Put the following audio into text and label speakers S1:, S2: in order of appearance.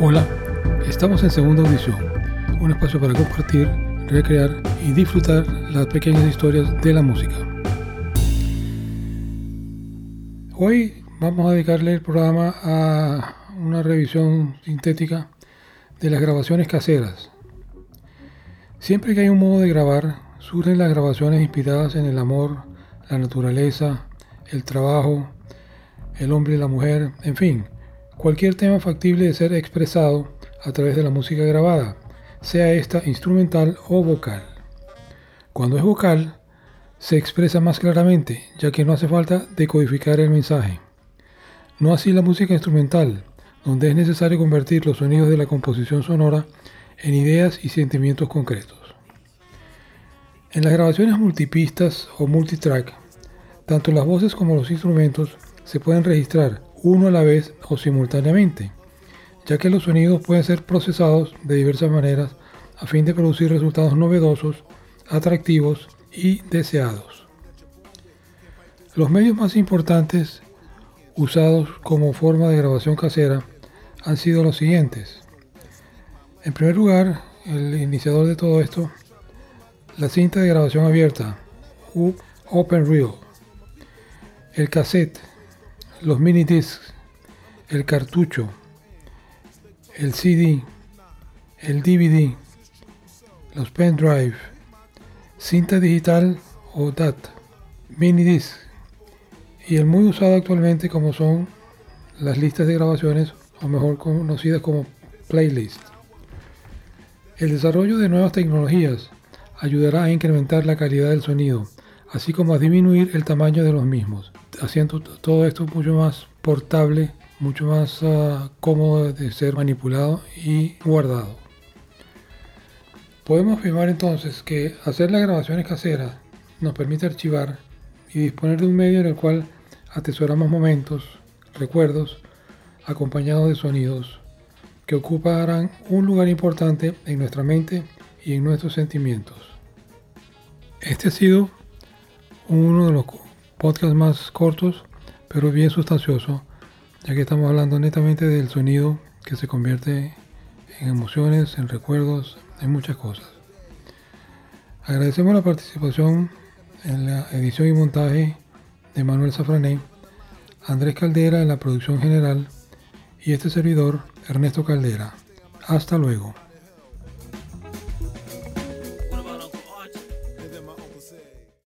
S1: Hola, estamos en segunda audición, un espacio para compartir, recrear y disfrutar las pequeñas historias de la música. Hoy vamos a dedicarle el programa a una revisión sintética de las grabaciones caseras. Siempre que hay un modo de grabar, surgen las grabaciones inspiradas en el amor, la naturaleza, el trabajo, el hombre y la mujer, en fin, cualquier tema factible de ser expresado a través de la música grabada, sea esta instrumental o vocal. Cuando es vocal, se expresa más claramente, ya que no hace falta decodificar el mensaje. No así la música instrumental, donde es necesario convertir los sonidos de la composición sonora en ideas y sentimientos concretos. En las grabaciones multipistas o multitrack, tanto las voces como los instrumentos se pueden registrar uno a la vez o simultáneamente, ya que los sonidos pueden ser procesados de diversas maneras a fin de producir resultados novedosos, atractivos y deseados. Los medios más importantes usados como forma de grabación casera han sido los siguientes. En primer lugar, el iniciador de todo esto, la cinta de grabación abierta, Open Reel, el cassette, los mini discs, el cartucho, el CD, el DVD, los pendrive, cinta digital o DAT, mini disc y el muy usado actualmente como son las listas de grabaciones o mejor conocidas como playlist. El desarrollo de nuevas tecnologías ayudará a incrementar la calidad del sonido, así como a disminuir el tamaño de los mismos haciendo todo esto mucho más portable, mucho más ah, cómodo de ser manipulado y guardado. Podemos afirmar entonces que hacer las grabaciones caseras nos permite archivar y disponer de un medio en el cual atesoramos momentos, recuerdos, acompañados de sonidos que ocuparán un lugar importante en nuestra mente y en nuestros sentimientos. Este ha sido uno de los podcast más cortos, pero bien sustancioso, ya que estamos hablando netamente del sonido que se convierte en emociones, en recuerdos, en muchas cosas. Agradecemos la participación en la edición y montaje de Manuel Safrané, Andrés Caldera en la producción general y este servidor, Ernesto Caldera. Hasta luego.